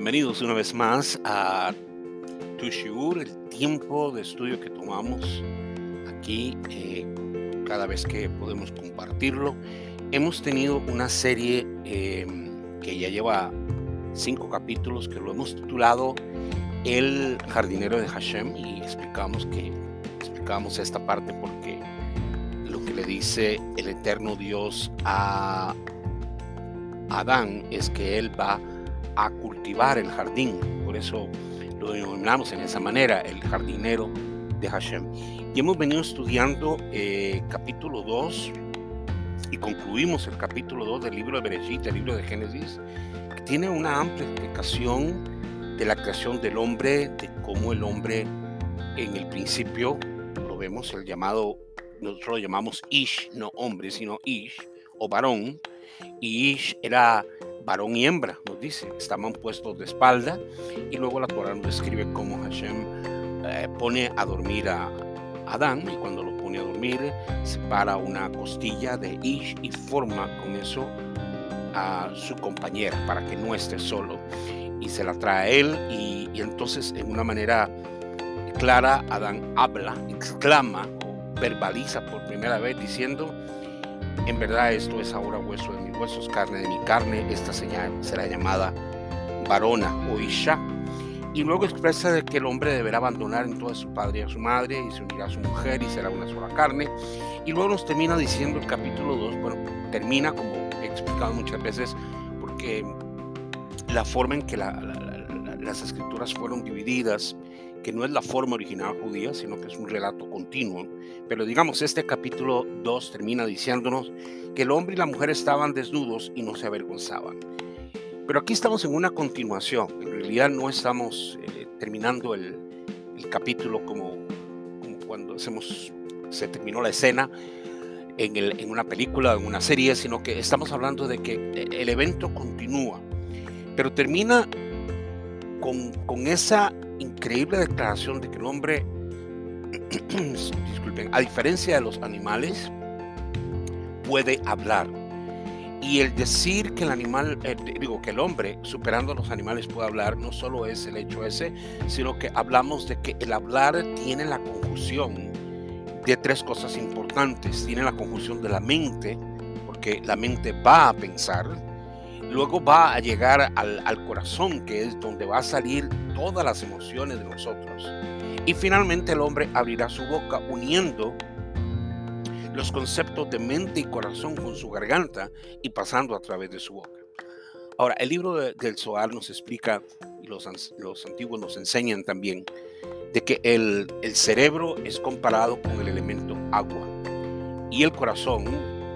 Bienvenidos una vez más a Tushiur, el tiempo de estudio que tomamos aquí eh, cada vez que podemos compartirlo. Hemos tenido una serie em, que ya lleva cinco capítulos que lo hemos titulado El jardinero de Hashem y explicamos que explicamos esta parte porque lo que le dice el eterno Dios a Adán es que él va a cultivar el jardín. Por eso lo denominamos en esa manera, el jardinero de Hashem. Y hemos venido estudiando eh, capítulo 2 y concluimos el capítulo 2 del libro de Bereshit, el libro de Génesis, que tiene una amplia explicación de la creación del hombre, de cómo el hombre en el principio, lo vemos, el llamado, nosotros lo llamamos Ish, no hombre, sino Ish, o varón, y Ish era varón y hembra, nos dice, estaban puestos de espalda y luego la Torah nos describe cómo Hashem eh, pone a dormir a Adán y cuando lo pone a dormir separa una costilla de Ish y forma con eso a su compañera para que no esté solo. Y se la trae a él y, y entonces en una manera clara Adán habla, exclama verbaliza por primera vez diciendo en verdad esto es ahora hueso de mis huesos, carne de mi carne, esta señal será llamada varona o isha. Y luego expresa de que el hombre deberá abandonar entonces a su padre y a su madre y se unirá a su mujer y será una sola carne. Y luego nos termina diciendo el capítulo 2, bueno, termina como he explicado muchas veces, porque la forma en que las escrituras fueron divididas que no es la forma original judía, sino que es un relato continuo. Pero digamos, este capítulo 2 termina diciéndonos que el hombre y la mujer estaban desnudos y no se avergonzaban. Pero aquí estamos en una continuación, en realidad no estamos eh, terminando el, capítulo como, cuando hacemos, se terminó la escena en, una película, en una serie, sino que estamos hablando de que eh, el evento continúa, pero termina con esa increíble declaración de que el hombre, disculpen, a diferencia de los animales, puede hablar. Y el decir que el animal, eh, digo, que el hombre, superando a los animales, puede hablar, no solo es el hecho ese, sino que hablamos de que el hablar tiene la conjunción de tres cosas importantes. Tiene la conjunción de la mente, porque la mente va a pensar, luego va a llegar al, corazón, que es donde va a salir todas las emociones de nosotros. Y finalmente el hombre abrirá su boca uniendo los conceptos de mente y corazón con su garganta y pasando a través de su boca. Ahora, el libro del Zohar nos explica, y los, antiguos nos enseñan también, de que el cerebro es comparado con el elemento agua y el corazón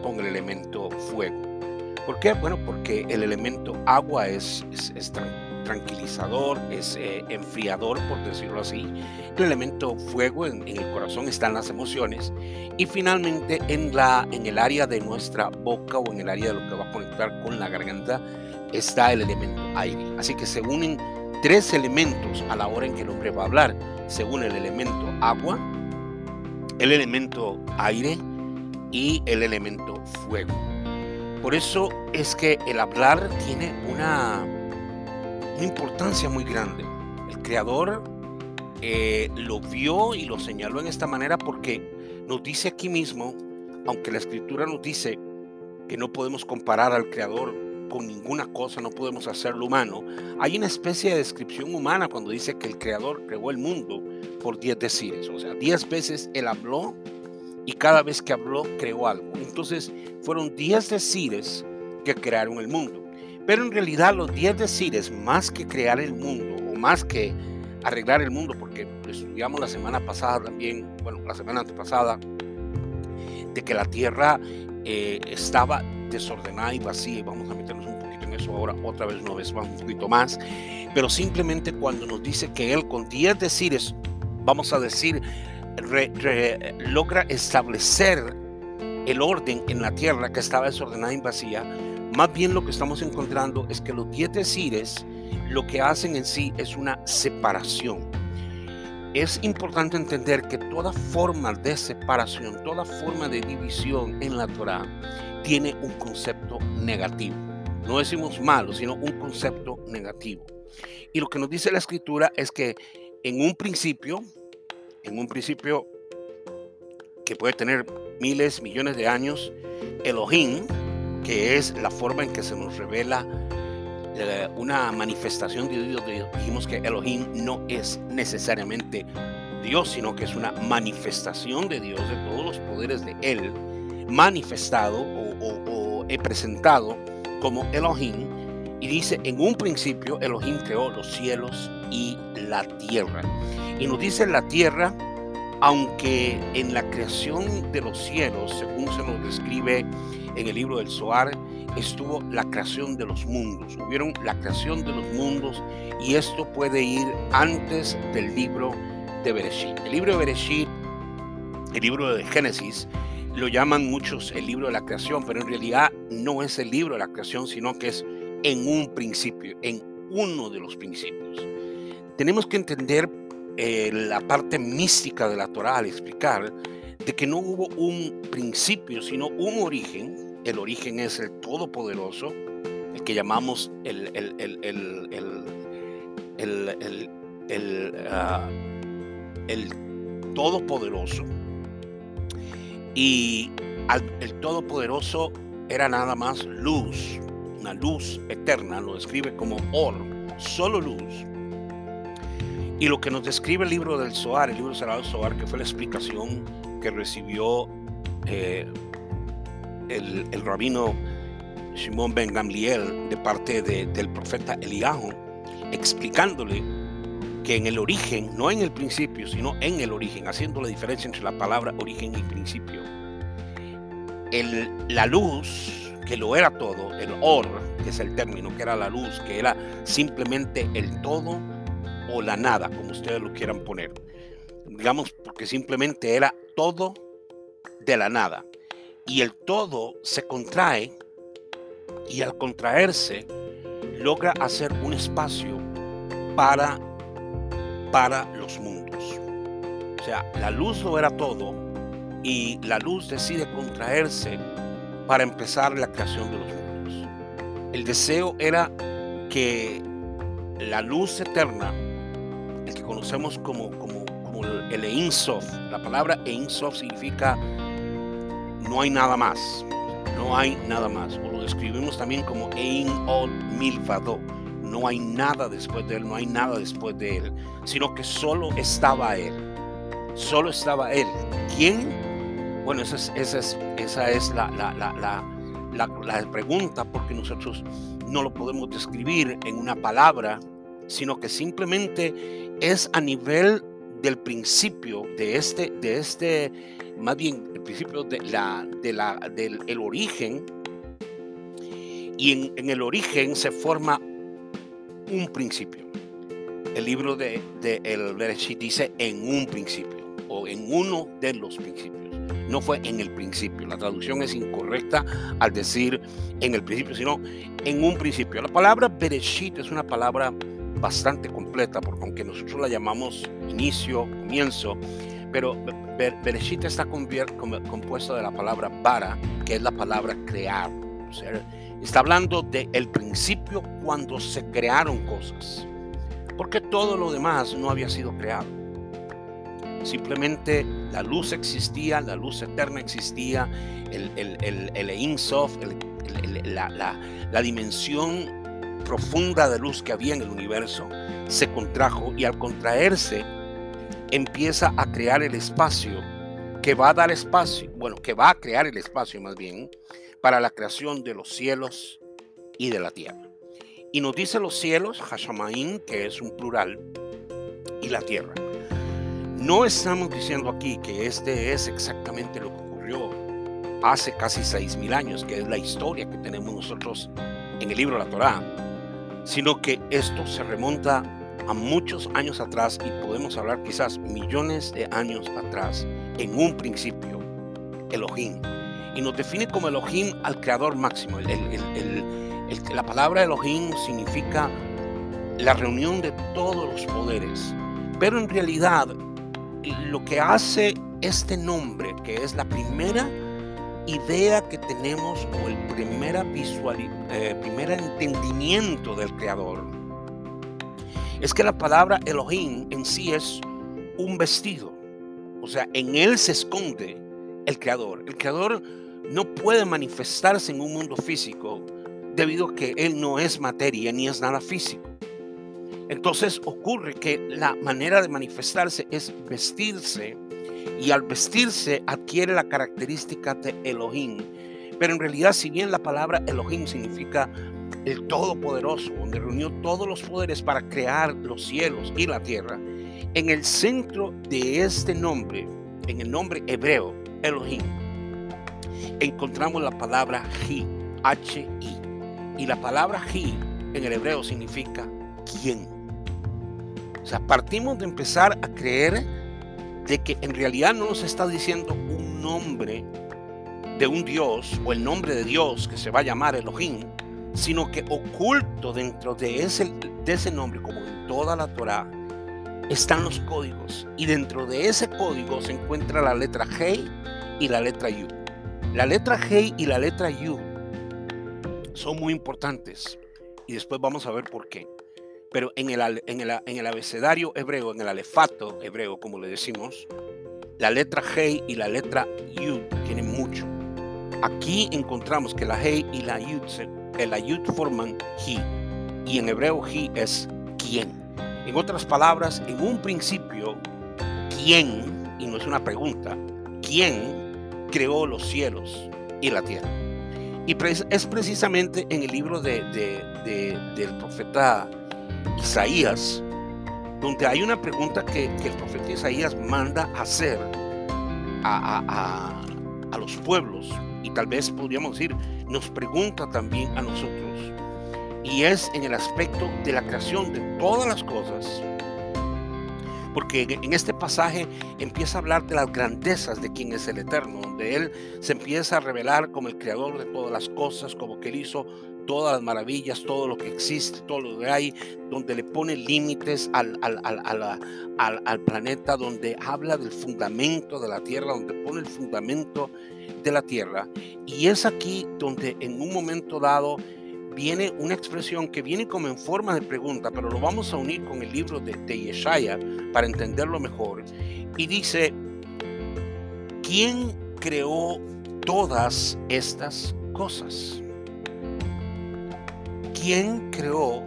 con el elemento fuego. ¿Por qué? Bueno, porque el elemento agua es, tranquilizador, es eh, enfriador, por decirlo así. El elemento fuego en, el corazón están las emociones. Y finalmente en, la, en el área de nuestra boca o en el área de lo que va a conectar con la garganta está el elemento aire. Así que se unen tres elementos a la hora en que el hombre va a hablar. Se une el elemento agua, el elemento aire y el elemento fuego. Por eso es que el hablar tiene una importancia muy grande. El creador eh, lo vio y lo señaló en esta manera porque nos dice aquí mismo, aunque la escritura nos dice que no podemos comparar al creador con ninguna cosa, no podemos hacerlo humano, hay una especie de descripción humana cuando dice que el creador creó el mundo por diez decires, o sea, diez veces él habló y cada vez que habló creó algo. Entonces fueron diez decires que crearon el mundo. Pero en realidad los 10 decires, más que crear el mundo o más que arreglar el mundo, porque estudiamos la semana pasada también, bueno, la semana antepasada, de que la tierra eh, estaba desordenada y vacía, vamos a meternos un poquito en eso ahora, otra vez una vez más, un poquito más, pero simplemente cuando nos dice que Él con 10 decires, vamos a decir, logra establecer el orden en la tierra que estaba desordenada y vacía, más bien lo que estamos encontrando es que los diez decires lo que hacen en sí es una separación. Es importante entender que toda forma de separación, toda forma de división en la Torah tiene un concepto negativo. No decimos malo, sino un concepto negativo. Y lo que nos dice la escritura es que en un principio, en un principio que puede tener miles, millones de años, Elohim, que es la forma en que se nos revela eh, una manifestación de Dios. Dijimos que Elohim no es necesariamente Dios, sino que es una manifestación de Dios, de todos los poderes de Él, manifestado o, he presentado como Elohim. Y dice, en un principio Elohim creó los cielos y la tierra. Y nos dice la tierra, aunque en la creación de los cielos, según se nos describe en el libro del Zohar, estuvo la creación de los mundos. Hubieron la creación de los mundos y esto puede ir antes del libro de Bereshit. El libro de Bereshit, el libro de Génesis, lo llaman muchos el libro de la creación, pero en realidad no es el libro de la creación, sino que es en un principio, en uno de los principios. Tenemos que entender eh, la parte mística de la Torah al explicar de que no hubo un principio, sino un origen el origen es el Todopoderoso, el que llamamos el, el, el, el ah, Todopoderoso. Y el Todopoderoso era nada más luz, una luz eterna, lo describe como or, solo luz. Y lo que nos describe el libro del Zohar, el libro cerrado del Zohar, que fue la explicación que recibió eh, el, rabino Shimon Ben Gamliel de parte del profeta Eliahu, explicándole que en el origen, no en el principio, sino en el origen, haciendo la diferencia entre la palabra origen y principio, el, la luz, que lo era todo, el or, que es el término, que era la luz, que era simplemente el todo o la nada, como ustedes lo quieran poner. Digamos, porque simplemente era todo de la nada y el todo se contrae y al contraerse logra hacer un espacio para, para los mundos. O sea, la luz lo era todo y la luz decide contraerse para empezar la creación de los mundos. El deseo era que la luz eterna, el que conocemos como, como, como el Ein Sof, la palabra Ein Sof significa no hay nada más. No hay nada más. O lo describimos también como Ein Od Milvado. No hay nada después de él, no hay nada después de él, sino que solo estaba él. Solo estaba él. ¿Quién? Bueno, esa es, esa es, esa es la, la, la, la pregunta, porque nosotros no lo podemos describir en una palabra, sino que simplemente es a nivel del principio de este, de este más bien el principio de la, de la, del el origen, y en, en, el origen se forma un principio. El libro de, de el Bereshit dice en un principio o en uno de los principios. No fue en el principio. La traducción es incorrecta al decir en el principio, sino en un principio. La palabra Bereshit es una palabra bastante completa, porque aunque nosotros la llamamos inicio, comienzo, pero Bereshit está compuesto de la palabra bara, que es la palabra crear. Está hablando del el principio cuando se crearon cosas. Porque todo lo demás no había sido creado. Simplemente la luz existía, la luz eterna existía, el, el, el, el la, la, la dimensión profunda de luz que había en el universo se contrajo y al contraerse empieza a crear el espacio que va a dar espacio, bueno, que va a crear el espacio más bien para la creación de los cielos y de la tierra. Y nos dice los cielos, Hashamaim, que es un plural, y la tierra. No estamos diciendo aquí que este es exactamente lo que ocurrió hace casi seis mil años, que es la historia que tenemos nosotros en el libro de la Torá, sino que esto se remonta a muchos años atrás y podemos hablar quizás millones de años atrás, en un principio, Elohim. Y nos define como Elohim al creador máximo. la palabra Elohim significa la reunión de todos los poderes. Pero en realidad lo que hace este nombre, que es la primera idea que tenemos o el eh, primer entendimiento del creador, es que la palabra Elohim en sí es un vestido. O sea, en él se esconde el creador. El creador no puede manifestarse en un mundo físico debido a que él no es materia ni es nada físico. Entonces ocurre que la manera de manifestarse es vestirse y al vestirse adquiere la característica de Elohim. Pero en realidad, si bien la palabra Elohim significa el Todopoderoso, donde reunió todos los poderes para crear los cielos y la tierra, en el centro de este nombre, en el nombre hebreo, Elohim, encontramos la palabra Hi, H-I. Y la palabra Hi en el hebreo significa quién. O sea, partimos de empezar a creer de que en realidad no nos está diciendo un nombre de un Dios o el nombre de Dios que se va a llamar Elohim, sino que oculto dentro de ese, de ese nombre, como en toda la Torah, están los códigos. Y dentro de ese código se encuentra la letra Hey y la letra Yud. La letra Hey y la letra Yud son muy importantes. Y después vamos a ver por qué pero en el, en, el, abecedario hebreo, en el alefato hebreo, como le decimos, la letra Hei y la letra Yud tienen mucho. Aquí encontramos que la Hei y la Yud, Yud forman Hi, y en hebreo Hi es quién. En otras palabras, en un principio, ¿quién? Y no es una pregunta, ¿quién creó los cielos y la tierra? Y es precisamente en el libro de, del profeta Isaías, donde hay una pregunta que, el profeta Isaías manda hacer a, a, los pueblos, y tal vez podríamos decir, nos pregunta también a nosotros, y es en el aspecto de la creación de todas las cosas, porque en este pasaje empieza a hablar de las grandezas de quien es el Eterno, donde Él se empieza a revelar como el creador de todas las cosas, como que Él hizo todas las maravillas, todo lo que existe, todo lo que hay, donde le pone límites al, al, planeta, donde habla del fundamento de la tierra, donde pone el fundamento de la tierra. Y es aquí donde en un momento dado viene una expresión que viene como en forma de pregunta, pero lo vamos a unir con el libro de, de Yeshaya para entenderlo mejor. Y dice, ¿quién creó todas estas cosas? ¿Quién creó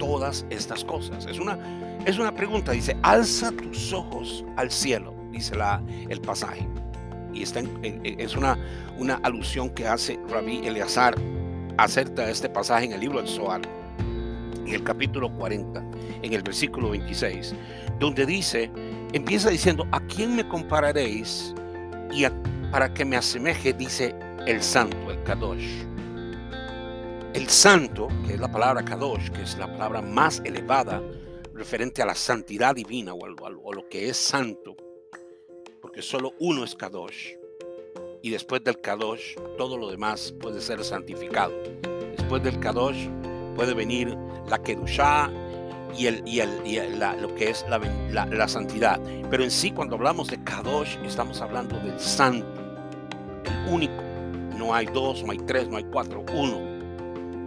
todas estas cosas? Es una, es una pregunta, dice, alza tus ojos al cielo, dice la, el pasaje. Y está es una, una alusión que hace Rabí Eleazar acerca de este pasaje en el libro del Zohar, en el capítulo 40, en el versículo 26, donde dice, empieza diciendo, ¿a quién me compararéis? Y para que me asemeje, dice el santo, el Kadosh. El santo, que es la palabra Kadosh, que es la palabra más elevada referente a la santidad divina o, lo que es santo, porque solo uno es Kadosh. Y después del Kadosh, todo lo demás puede ser santificado. Después del Kadosh puede venir la Kedushá y, lo que es la, santidad. Pero en sí, cuando hablamos de Kadosh, estamos hablando del santo, el único. No hay dos, no hay tres, no hay cuatro, uno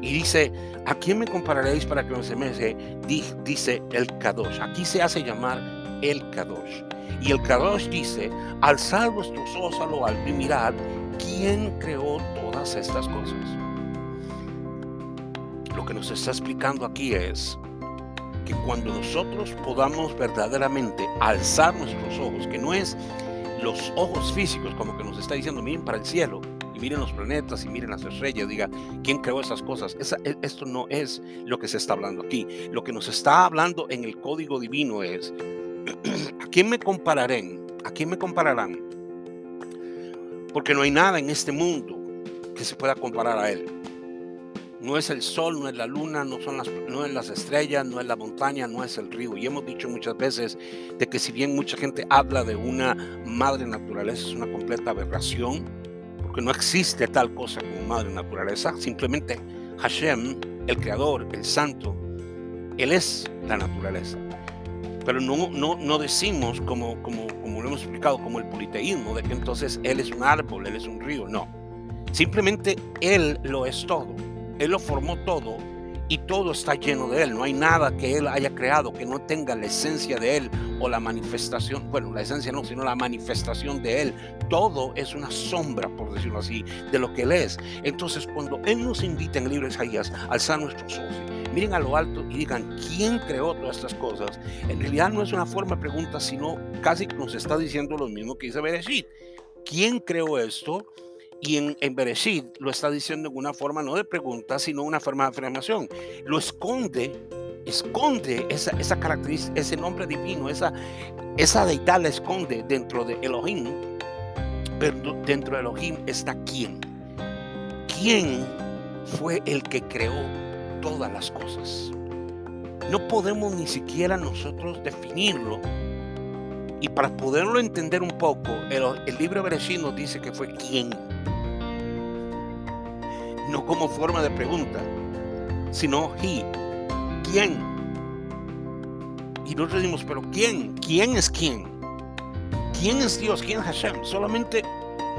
y dice, ¿a quién me compararéis para que me semeje? Dice el Kadosh. Aquí se hace llamar el Kadosh. Y el Kadosh dice, alzad vuestros ojos a lo alto y mirad quién creó todas estas cosas. Lo que nos está explicando aquí es que cuando nosotros podamos verdaderamente alzar nuestros ojos, que no es los ojos físicos, como que nos está diciendo, miren para el cielo, miren los planetas y miren las estrellas, diga, ¿quién creó esas cosas? E, esto no es lo que se está hablando aquí. Lo que nos está hablando en el código divino es, ¿a quién me compararán? ¿A quién me compararán? Porque no hay nada en este mundo que se pueda comparar a Él. No es el sol, no es la luna, no, son las, no es las estrellas, no es la montaña, no es el río. Y hemos dicho muchas veces de que si bien mucha gente habla de una madre naturaleza, es una completa aberración que no existe tal cosa como madre naturaleza, simplemente Hashem, el creador, el santo, Él es la naturaleza. Pero no, no, no decimos, como, como, como lo hemos explicado, como el politeísmo, de que entonces Él es un árbol, Él es un río, no. Simplemente Él lo es todo, Él lo formó todo y todo está lleno de Él. No hay nada que Él haya creado que no tenga la esencia de Él o la manifestación, bueno, la esencia no, sino la manifestación de Él. Todo es una sombra, por decirlo así, de lo que Él es. Entonces, cuando Él nos invita en el libro de Isaías a alzar nuestros ojos, miren a lo alto y digan, ¿quién creó todas estas cosas? En realidad no es una forma de pregunta, sino casi nos está diciendo lo mismo que dice Bereshit. ¿Quién creó esto? Y en, en lo está diciendo en una forma no de pregunta, sino una forma de afirmación. Lo esconde, esconde esa, esa característica, ese nombre divino, esa, esa deidad la esconde dentro de Elohim. Pero dentro de Elohim está quién. ¿Quién fue el que creó todas las cosas? No podemos ni siquiera nosotros definirlo y para poderlo entender un poco, el, el libro Bereshit nos dice que fue quién no como forma de pregunta, sino he, ¿quién? Y nosotros decimos, pero ¿quién? ¿Quién es quién? ¿Quién es Dios? ¿Quién es Hashem? Solamente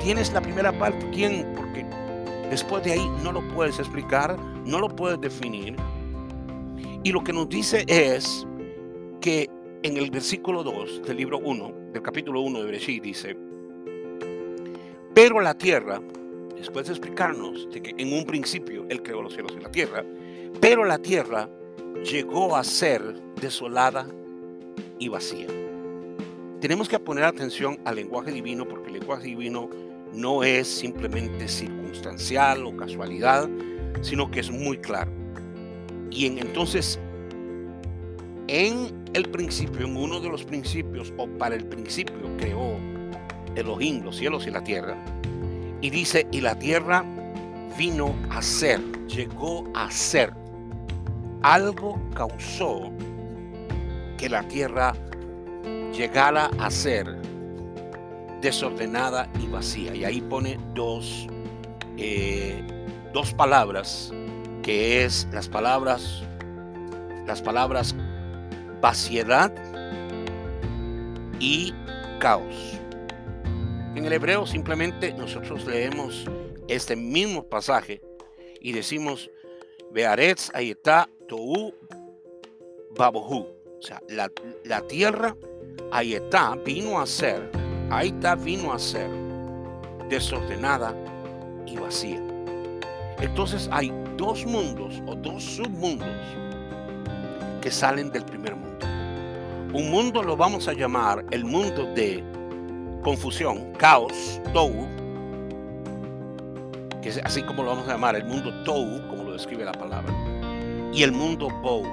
tienes la primera parte, ¿quién? Porque después de ahí no lo puedes explicar, no lo puedes definir. Y lo que nos dice es que en el versículo 2 del libro 1, del capítulo 1 de Bereshit, dice, pero la tierra después de explicarnos de que en un principio Él creó los cielos y la tierra, pero la tierra llegó a ser desolada y vacía. Tenemos que poner atención al lenguaje divino porque el lenguaje divino no es simplemente circunstancial o casualidad, sino que es muy claro. Y en, entonces, en el principio, en uno de los principios, o para el principio, creó Elohim los cielos y la tierra, y dice, y la tierra vino a ser, llegó a ser. Algo causó que la tierra llegara a ser desordenada y vacía. Y ahí pone dos, eh, dos palabras, que es las palabras, las palabras vaciedad y caos. En el hebreo simplemente nosotros leemos este mismo pasaje y decimos, Bearetz ayetá tou babohu. O sea, la, la tierra ayetá vino a ser, ayetá vino a ser desordenada y vacía. Entonces hay dos mundos o dos submundos que salen del primer mundo. Un mundo lo vamos a llamar el mundo de confusión, caos, tou, que es así como lo vamos a llamar, el mundo tou, como lo describe la palabra, y el mundo bou,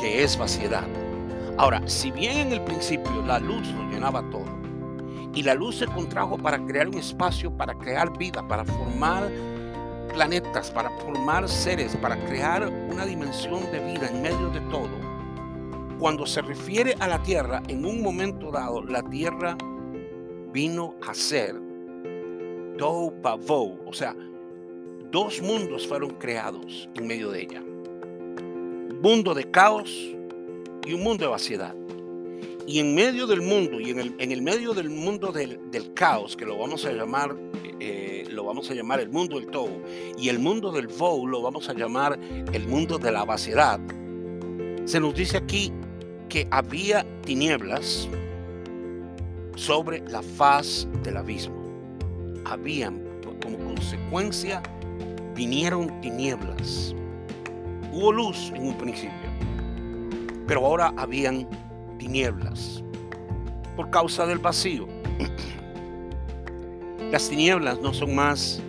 que es vaciedad. Ahora, si bien en el principio la luz lo llenaba todo, y la luz se contrajo para crear un espacio, para crear vida, para formar planetas, para formar seres, para crear una dimensión de vida en medio de todo, cuando se refiere a la tierra, en un momento dado, la tierra vino a ser Do Pavou, o sea, dos mundos fueron creados en medio de ella. Un mundo de caos y un mundo de vaciedad. Y en medio del mundo, y en el, en el medio del mundo del, caos, que lo vamos a llamar, eh, lo vamos a llamar el mundo del Tou, y el mundo del Vou lo vamos a llamar el mundo de la vaciedad, se nos dice aquí que había tinieblas, sobre la faz del abismo. Habían, como consecuencia, vinieron tinieblas. Hubo luz en un principio, pero ahora habían tinieblas por causa del vacío. Las tinieblas no son más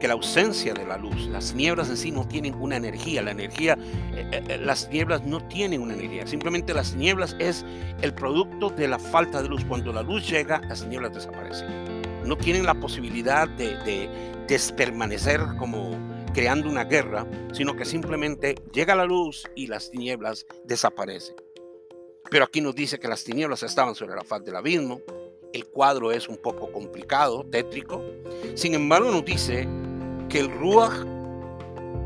que la ausencia de la luz. Las nieblas en sí no tienen una energía. La energía, eh, eh, eh, las nieblas no tienen una energía. Simplemente las nieblas es el producto de la falta de luz. Cuando la luz llega, las nieblas desaparecen. No tienen la posibilidad de, de despermanecer como creando una guerra, sino que simplemente llega la luz y las tinieblas desaparecen. Pero aquí nos dice que las tinieblas estaban sobre la faz del abismo. El cuadro es un poco complicado, tétrico. Sin embargo, nos dice que el Ruach,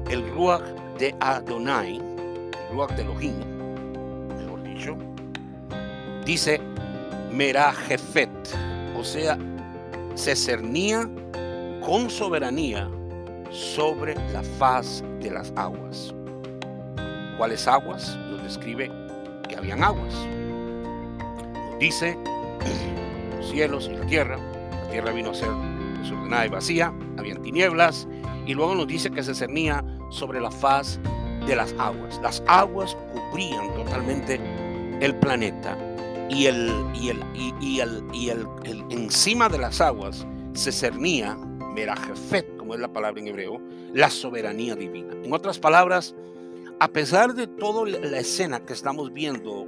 el Ruach de Adonai, el Ruach de Elohim, mejor dicho, dice Merajefet, o sea, se cernía con soberanía sobre la faz de las aguas. ¿Cuáles aguas? Nos describe que habían aguas. Nos dice los cielos y la tierra. La tierra vino a ser desordenada y vacía, habían tinieblas, y luego nos dice que se cernía sobre la faz de las aguas. Las aguas cubrían totalmente el planeta y el, y el, y, el, y el, encima de las aguas se cernía, Merajefet, como es la palabra en hebreo, la soberanía divina. En otras palabras, a pesar de toda la escena que estamos viendo,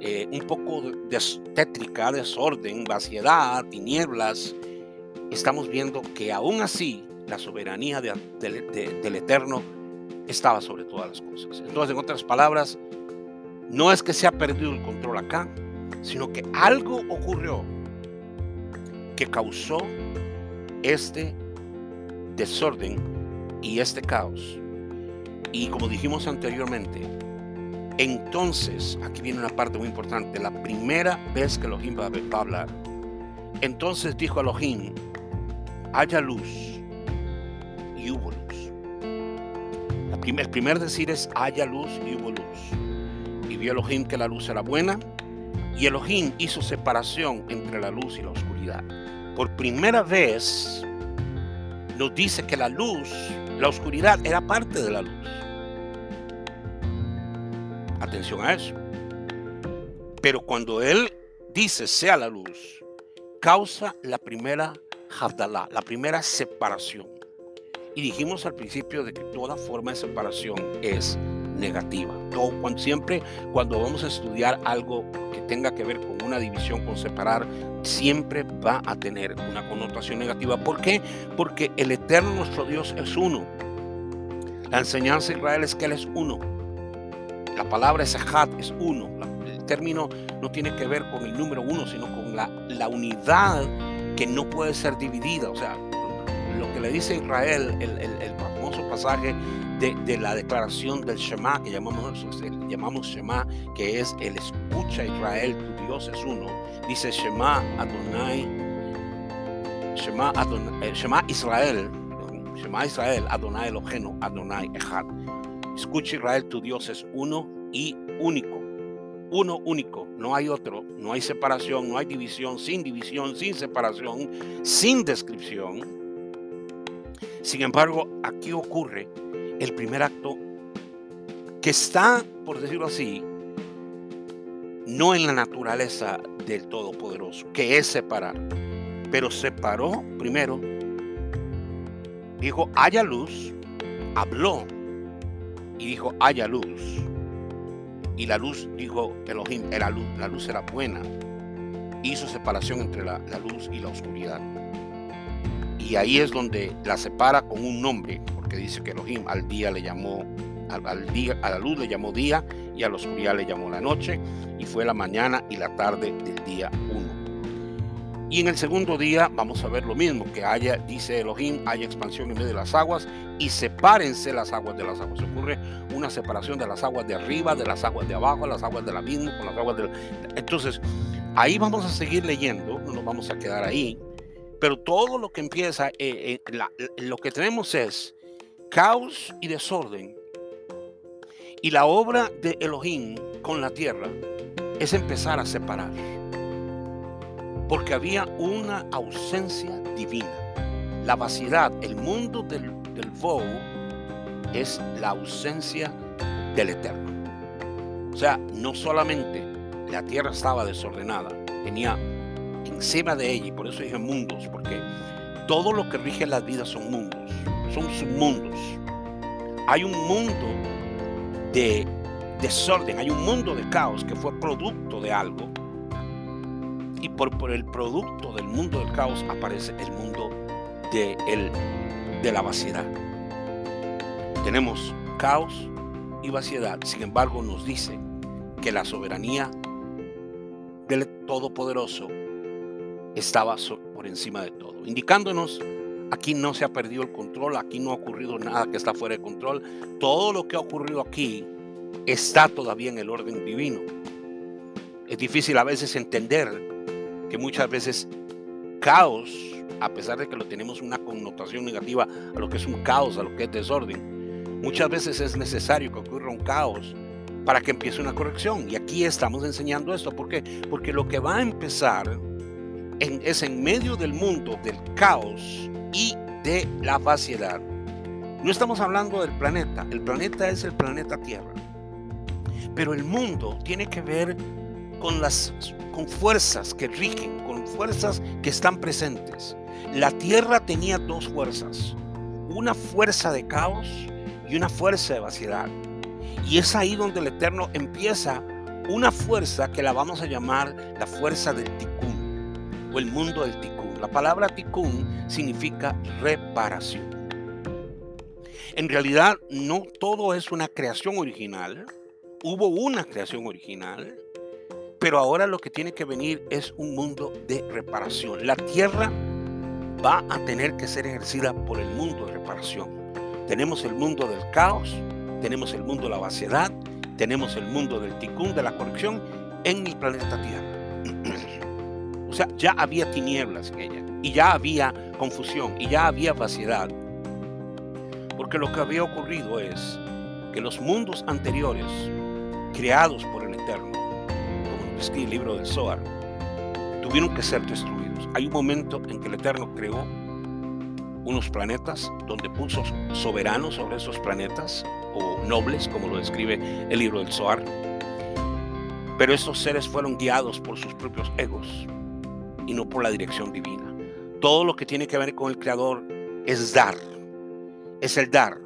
eh, un poco de tétrica, desorden, vaciedad, tinieblas, estamos viendo que aún así la soberanía del Eterno estaba sobre todas las cosas. Entonces, en otras palabras, no es que se ha perdido el control acá, sino que algo ocurrió que causó este desorden y este caos. Y como dijimos anteriormente, entonces, aquí viene una parte muy importante, la primera vez que Elohim va a hablar, entonces dijo Elohim, haya luz y hubo luz. el primer decir es haya luz y hubo luz. Y vio Elohim que la luz era buena y Elohim hizo separación entre la luz y la oscuridad. Por primera vez nos dice que la luz, la oscuridad era parte de la luz. Atención a eso. Pero cuando Él dice sea la luz, causa la primera Havdalah, la primera separación. Y dijimos al principio de que toda forma de separación es negativa. Todo, cuando, siempre cuando vamos a estudiar algo que tenga que ver con una división, con separar, siempre va a tener una connotación negativa. ¿Por qué? Porque el eterno nuestro Dios es uno. La enseñanza de Israel es que Él es uno. La palabra es es uno. El término no tiene que ver con el número uno, sino con la, la unidad que no puede ser dividida. O sea, lo que le dice Israel, el, famoso pasaje de, la declaración del Shema, que llamamos, llamamos Shema, que es el escucha Israel, tu Dios es uno. Dice Shema Adonai, Shema, Adonai, eh, Shema Israel, Shema Israel, Adonai Elohenu, Adonai Echad. Escucha Israel, tu Dios es uno y único uno único, no hay otro, no hay separación, no hay división, sin división, sin separación, sin descripción. Sin embargo, aquí ocurre el primer acto que está, por decirlo así, no en la naturaleza del Todopoderoso, que es separar, pero separó primero, dijo, haya luz, habló y dijo, haya luz. Y la luz, dijo Elohim, era luz, la luz era buena. Hizo separación entre la, luz y la oscuridad. Y ahí es donde la separa con un nombre, porque dice que Elohim al día le llamó, al, día, a la luz le llamó día y a la oscuridad le llamó la noche, y fue la mañana y la tarde del día uno. Y en el segundo día vamos a ver lo mismo, que haya, dice Elohim, haya expansión en medio de las aguas y sepárense las aguas de las aguas. Ocurre una separación de las aguas de arriba, de las aguas de abajo, las aguas del abismo, con las aguas del... Entonces, ahí vamos a seguir leyendo, no nos vamos a quedar ahí, pero todo lo que empieza, eh, eh, lo que tenemos es caos y desorden. Y la obra de Elohim con la tierra es empezar a separar porque había una ausencia divina. La vaciedad, el mundo del, del es la ausencia del Eterno. O sea, no solamente la tierra estaba desordenada, tenía encima de ella, y por eso dije mundos, porque todo lo que rige las vidas son mundos, son submundos. Hay un mundo de desorden, hay un mundo de caos que fue producto de algo y por, el producto del mundo del caos aparece el mundo de, el, de la vaciedad. Tenemos caos y vaciedad, sin embargo nos dice que la soberanía del Todopoderoso estaba por encima de todo, indicándonos aquí no se ha perdido el control, aquí no ha ocurrido nada que está fuera de control, todo lo que ha ocurrido aquí está todavía en el orden divino. Es difícil a veces entender que muchas veces caos, a pesar de que lo tenemos una connotación negativa a lo que es un caos, a lo que es desorden, Muchas veces es necesario que ocurra un caos para que empiece una corrección. Y aquí estamos enseñando esto. ¿Por qué? Porque lo que va a empezar es en medio del mundo del caos y de la vaciedad. No estamos hablando del planeta. El planeta es el planeta Tierra. Pero el mundo tiene que ver con las con fuerzas que rigen, con fuerzas que están presentes. La Tierra tenía dos fuerzas, una fuerza de caos y una fuerza de vaciedad. Y es ahí donde el Eterno empieza una fuerza que la vamos a llamar la fuerza del Tikkun o el mundo del Tikkun. La palabra Tikkun significa reparación. En realidad no todo es una creación original. Hubo una creación original, pero ahora lo que tiene que venir es un mundo de reparación. La tierra va a tener que ser ejercida por el mundo de reparación. Tenemos el mundo del caos, tenemos el mundo de la vaciedad, tenemos el mundo del ticún, de la corrección en el planeta Tierra. o sea, ya había tinieblas en ella, y ya había confusión, y ya había vaciedad. Porque lo que había ocurrido es que los mundos anteriores, creados por el Eterno, el libro del Zohar, tuvieron que ser destruidos. Hay un momento en que el Eterno creó unos planetas donde puso soberanos sobre esos planetas o nobles, como lo describe el libro del Zohar. Pero estos seres fueron guiados por sus propios egos y no por la dirección divina. Todo lo que tiene que ver con el Creador es dar, es el dar.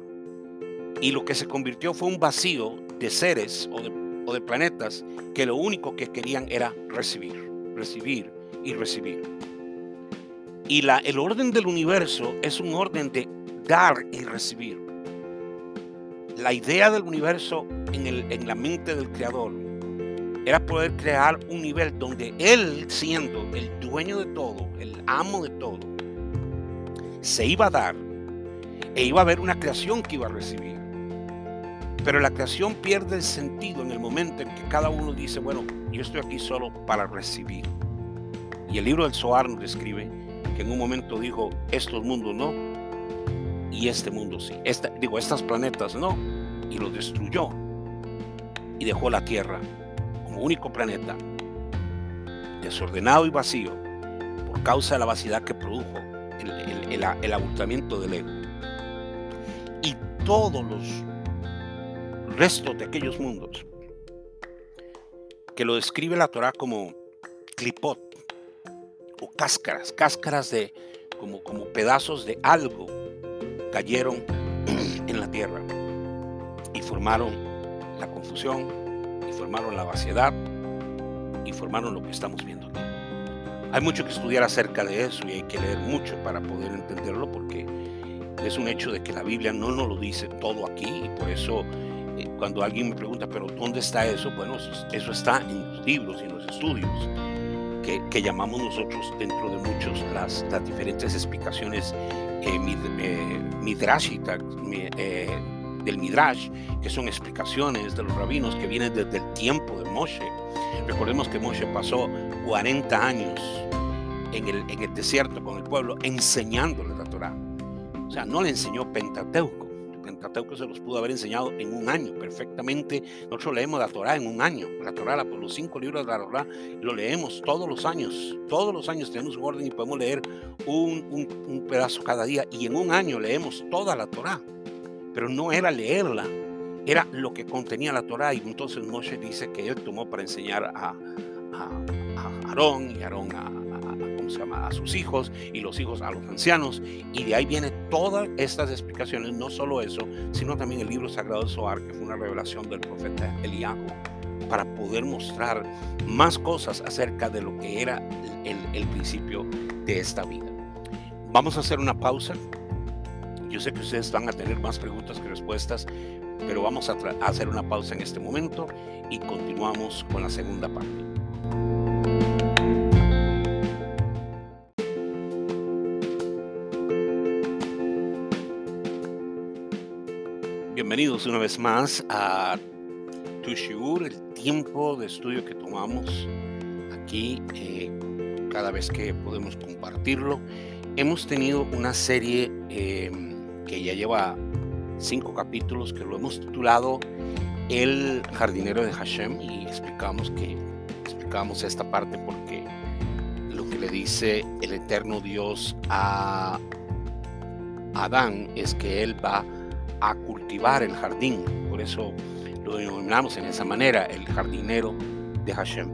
Y lo que se convirtió fue un vacío de seres o de, o de planetas que lo único que querían era recibir, recibir y recibir. Y la, el orden del universo es un orden de dar y recibir. La idea del universo en, el, en la mente del creador era poder crear un nivel donde él, siendo el dueño de todo, el amo de todo, se iba a dar e iba a haber una creación que iba a recibir. Pero la creación pierde el sentido en el momento en que cada uno dice, bueno, yo estoy aquí solo para recibir. Y el libro del Zohar nos describe que en un momento dijo, estos mundos no, y este mundo sí. Esta, digo, estas planetas no, y los destruyó. Y dejó la Tierra como único planeta, desordenado y vacío, por causa de la vaciedad que produjo el, el abultamiento del ego. Y todos los restos de aquellos mundos, que lo describe la Torah como clipot, o cáscaras, cáscaras de como, como pedazos de algo cayeron en la tierra y formaron la confusión y formaron la vaciedad y formaron lo que estamos viendo aquí. Hay mucho que estudiar acerca de eso y hay que leer mucho para poder entenderlo porque es un hecho de que la Biblia no nos lo dice todo aquí y por eso cuando alguien me pregunta, pero ¿dónde está eso? Bueno, eso está en los libros y en los estudios que, llamamos nosotros dentro de muchos las, las diferentes explicaciones eh, eh, eh, del Midrash, que son explicaciones de los rabinos que vienen desde el tiempo de Moshe. Recordemos que Moshe pasó 40 años en el, en el desierto con el pueblo enseñándole la Torah. O sea, no le enseñó Pentateuco Pentateuco se los pudo haber enseñado en un año perfectamente. Nosotros leemos la Torah en un año. La Torah, los cinco libros de la Torah, lo leemos todos los años. Todos los años tenemos un orden y podemos leer un, pedazo cada día. Y en un año leemos toda la Torah. Pero no era leerla, era lo que contenía la Torah. Y entonces Moshe dice que él tomó para enseñar a Aarón y Aarón a, se llama? A sus hijos y los hijos a los ancianos. Y de ahí vienen todas estas explicaciones, no solo eso, sino también el libro sagrado de Zohar, que fue una revelación del profeta Eliahu, para poder mostrar más cosas acerca de lo que era el, el principio de esta vida. Vamos a hacer una pausa. Yo sé que ustedes van a tener más preguntas que respuestas, pero vamos a, a hacer una pausa en este momento y continuamos con la segunda parte. Bienvenidos una vez más a Tushiur, el tiempo de estudio que tomamos aquí eh, cada vez que podemos compartirlo. Hemos tenido una serie em, que ya lleva cinco capítulos que lo hemos titulado El jardinero de Hashem y explicamos que explicamos esta parte porque lo que le dice el eterno Dios a Adán es que él va a cultivar el jardín. Por eso lo denominamos en esa manera, el jardinero de Hashem.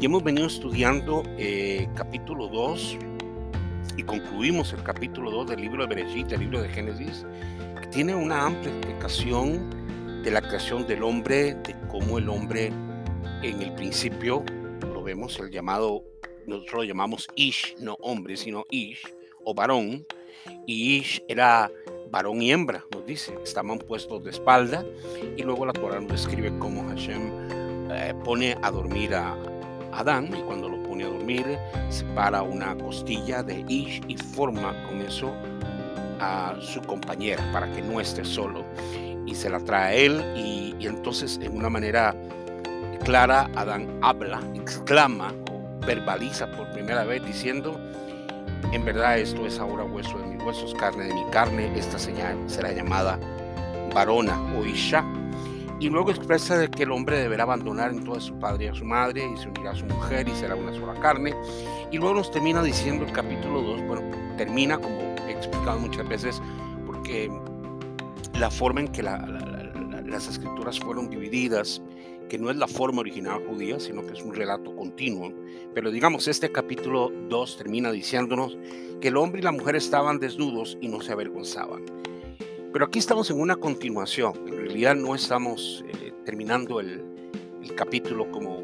Y hemos venido estudiando eh, capítulo 2 y concluimos el capítulo 2 del libro de Bereshit, el libro de Génesis, que tiene una amplia explicación de la creación del hombre, de cómo el hombre en el principio, lo vemos, el llamado, nosotros lo llamamos Ish, no hombre, sino Ish, o varón, y Ish era varón y hembra, nos dice, estaban puestos de espalda, y luego la Torah nos describe cómo Hashem eh, pone a dormir a Adán, y cuando lo pone a dormir, separa una costilla de Ish y forma con eso a su compañera para que no esté solo. Y se la trae a él, y, y entonces en una manera clara, Adán habla, exclama verbaliza por primera vez diciendo, en verdad esto es ahora hueso de mis huesos, carne de mi carne, esta señal será llamada varona o isha. Y luego expresa de que el hombre deberá abandonar entonces a su padre y a su madre y se unirá a su mujer y será una sola carne. Y luego nos termina diciendo el capítulo 2, bueno, termina como he explicado muchas veces, porque la forma en que las escrituras fueron divididas que no es la forma original judía, sino que es un relato continuo. Pero digamos, este capítulo 2 termina diciéndonos que el hombre y la mujer estaban desnudos y no se avergonzaban. Pero aquí estamos en una continuación, en realidad no estamos eh, terminando el, capítulo como,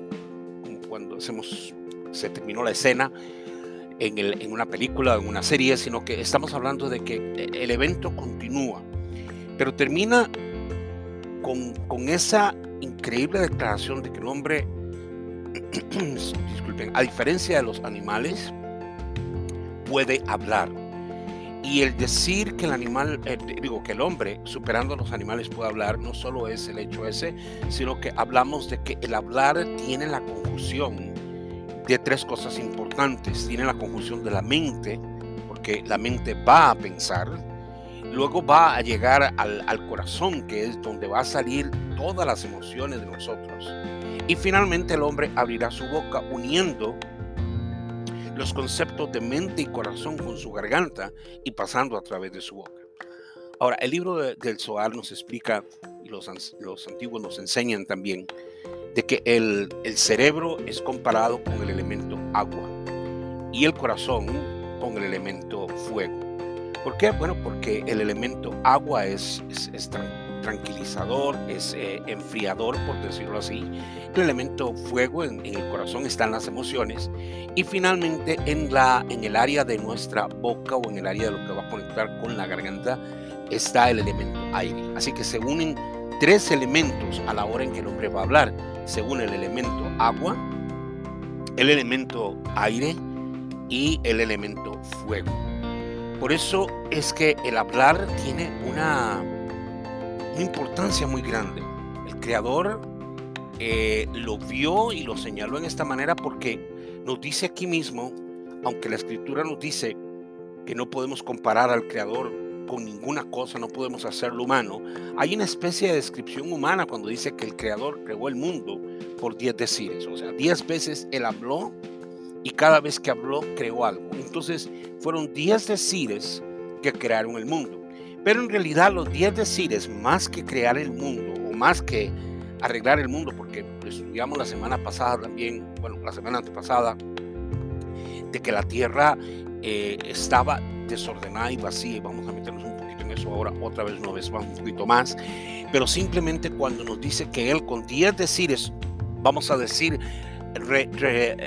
cuando hacemos, se terminó la escena en, una película, en una serie, sino que estamos hablando de que eh, el evento continúa, pero termina con esa increíble declaración de que el hombre, disculpen, a diferencia de los animales, puede hablar. Y el decir que el animal, eh, digo, que el hombre, superando a los animales, puede hablar, no solo es el hecho ese, sino que hablamos de que el hablar tiene la conjunción de tres cosas importantes. Tiene la conjunción de la mente, porque la mente va a pensar, luego va a llegar al, corazón, que es donde va a salir todas las emociones de nosotros. Y finalmente el hombre abrirá su boca uniendo los conceptos de mente y corazón con su garganta y pasando a través de su boca. Ahora, el libro de, del Zohar nos explica, y los, antiguos nos enseñan también, de que el cerebro es comparado con el elemento agua y el corazón con el elemento fuego. ¿Por qué? Bueno, porque el elemento agua es, tranquilizador, es eh, enfriador, por decirlo así. El elemento fuego en, en, el corazón están las emociones. Y finalmente en, la, en el área de nuestra boca o en el área de lo que va a conectar con la garganta está el elemento aire. Así que se unen tres elementos a la hora en que el hombre va a hablar. Se une el elemento agua, el elemento aire y el elemento fuego. Por eso es que el hablar tiene una, importancia muy grande. El creador eh, lo vio y lo señaló en esta manera porque nos dice aquí mismo, aunque la escritura nos dice que no podemos comparar al creador con ninguna cosa, no podemos hacerlo humano, hay una especie de descripción humana cuando dice que el creador creó el mundo por diez decires, o sea, diez veces él habló y cada vez que habló creó algo. Entonces fueron 10 decires que crearon el mundo. Pero en realidad los 10 decires, más que crear el mundo o más que arreglar el mundo, porque estudiamos la semana pasada también, bueno, la semana antepasada, de que la tierra eh, estaba desordenada y vacía, vamos a meternos un poquito en eso ahora, otra vez una vez más, un poquito más, pero simplemente cuando nos dice que Él con 10 decires, vamos a decir,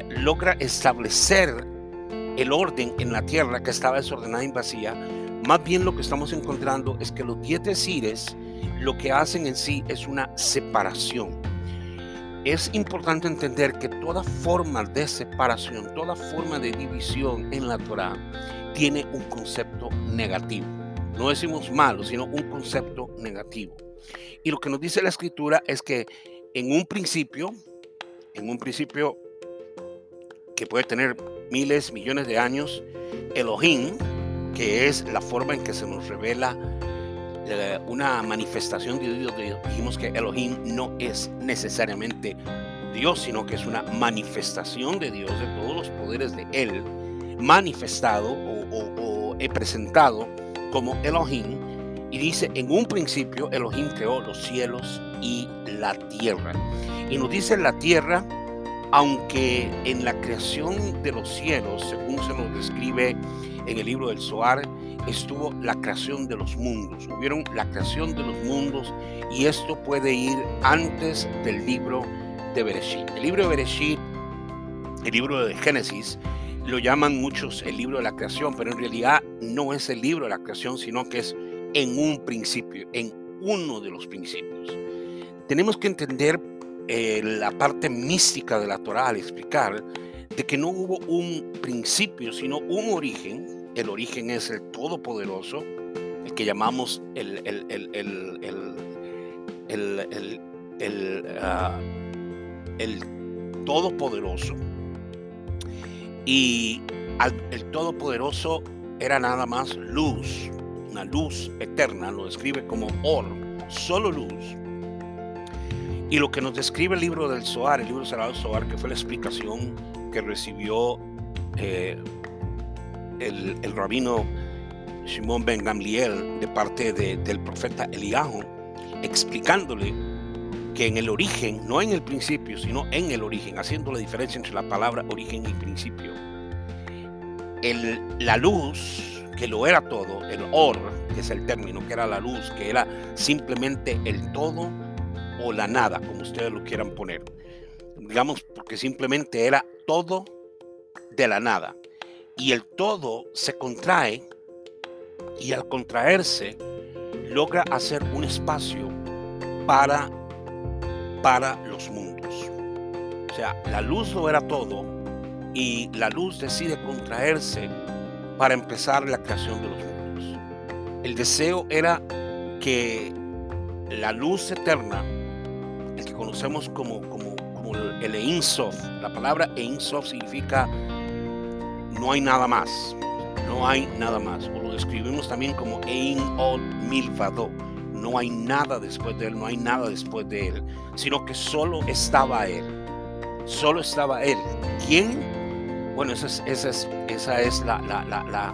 logra establecer el orden en la tierra que estaba desordenada y vacía, más bien lo que estamos encontrando es que los diez decires lo que hacen en sí es una separación. Es importante entender que toda forma de separación, toda forma de división en la Torah tiene un concepto negativo. No decimos malo, sino un concepto negativo. Y lo que nos dice la escritura es que en un principio, en un principio que puede tener miles, millones de años, Elohim, que es la forma en que se nos revela eh, una manifestación de Dios. Dijimos que Elohim no es necesariamente Dios, sino que es una manifestación de Dios, de todos los poderes de Él, manifestado o, he presentado como Elohim. Y dice, en un principio Elohim creó los cielos y la tierra. Y nos dice la tierra, aunque en la creación de los cielos, según se nos describe en el libro del Zohar, estuvo la creación de los mundos. Hubieron la creación de los mundos y esto puede ir antes del libro de Bereshit. El libro de Bereshit, el libro de Génesis, lo llaman muchos el libro de la creación, pero en realidad no es el libro de la creación, sino que es en un principio, en uno de los principios. Tenemos que entender eh, la parte mística de la Torah al explicar de que no hubo un principio, sino un origen el origen es el Todopoderoso, el que llamamos el, el, el, el ah, Todopoderoso. Y el Todopoderoso era nada más luz, una luz eterna, lo describe como or, solo luz. Y lo que nos describe el libro del Zohar, el libro cerrado del Zohar, que fue la explicación que recibió eh, el, rabino Shimon Ben Gamliel de parte del profeta Eliahu, explicándole que en el origen, no en el principio, sino en el origen, haciendo la diferencia entre la palabra origen y principio, el, la luz, que lo era todo, el or, que es el término, que era la luz, que era simplemente el todo o la nada, como ustedes lo quieran poner. Digamos, porque simplemente era todo de la nada y el todo se contrae y al contraerse logra hacer un espacio para, para los mundos. O sea, la luz lo era todo y la luz decide contraerse para empezar la creación de los mundos. El deseo era que la luz eterna, conocemos como, como, como el Ein Sof, la palabra Ein Sof significa no hay nada más. No hay nada más. O lo describimos también como Ein Milvado. No hay nada después de él, no hay nada después de él, sino que solo estaba él. Solo estaba él. ¿Quién? Bueno, esa es, esa es, esa es la, la, la,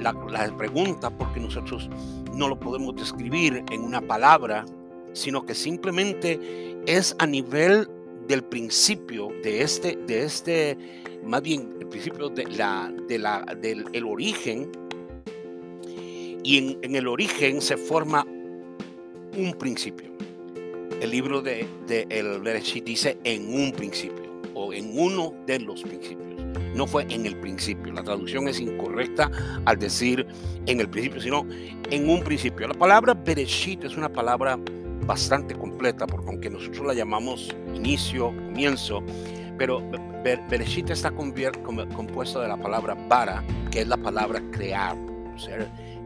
la pregunta, porque nosotros no lo podemos describir en una palabra, sino que simplemente es a nivel del principio de este, de este más bien el principio de la, de la, del el origen, y en, en, el origen se forma un principio. El libro de, de el Bereshit dice en un principio o en uno de los principios. No fue en el principio. La traducción es incorrecta al decir en el principio, sino en un principio. La palabra Bereshit es una palabra bastante completa, porque aunque nosotros la llamamos inicio, comienzo, pero Bereshit está compuesto de la palabra bara, que es la palabra crear. O